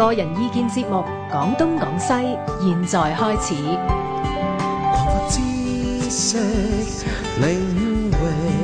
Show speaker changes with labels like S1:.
S1: 个人意见节目广东广西现在开始。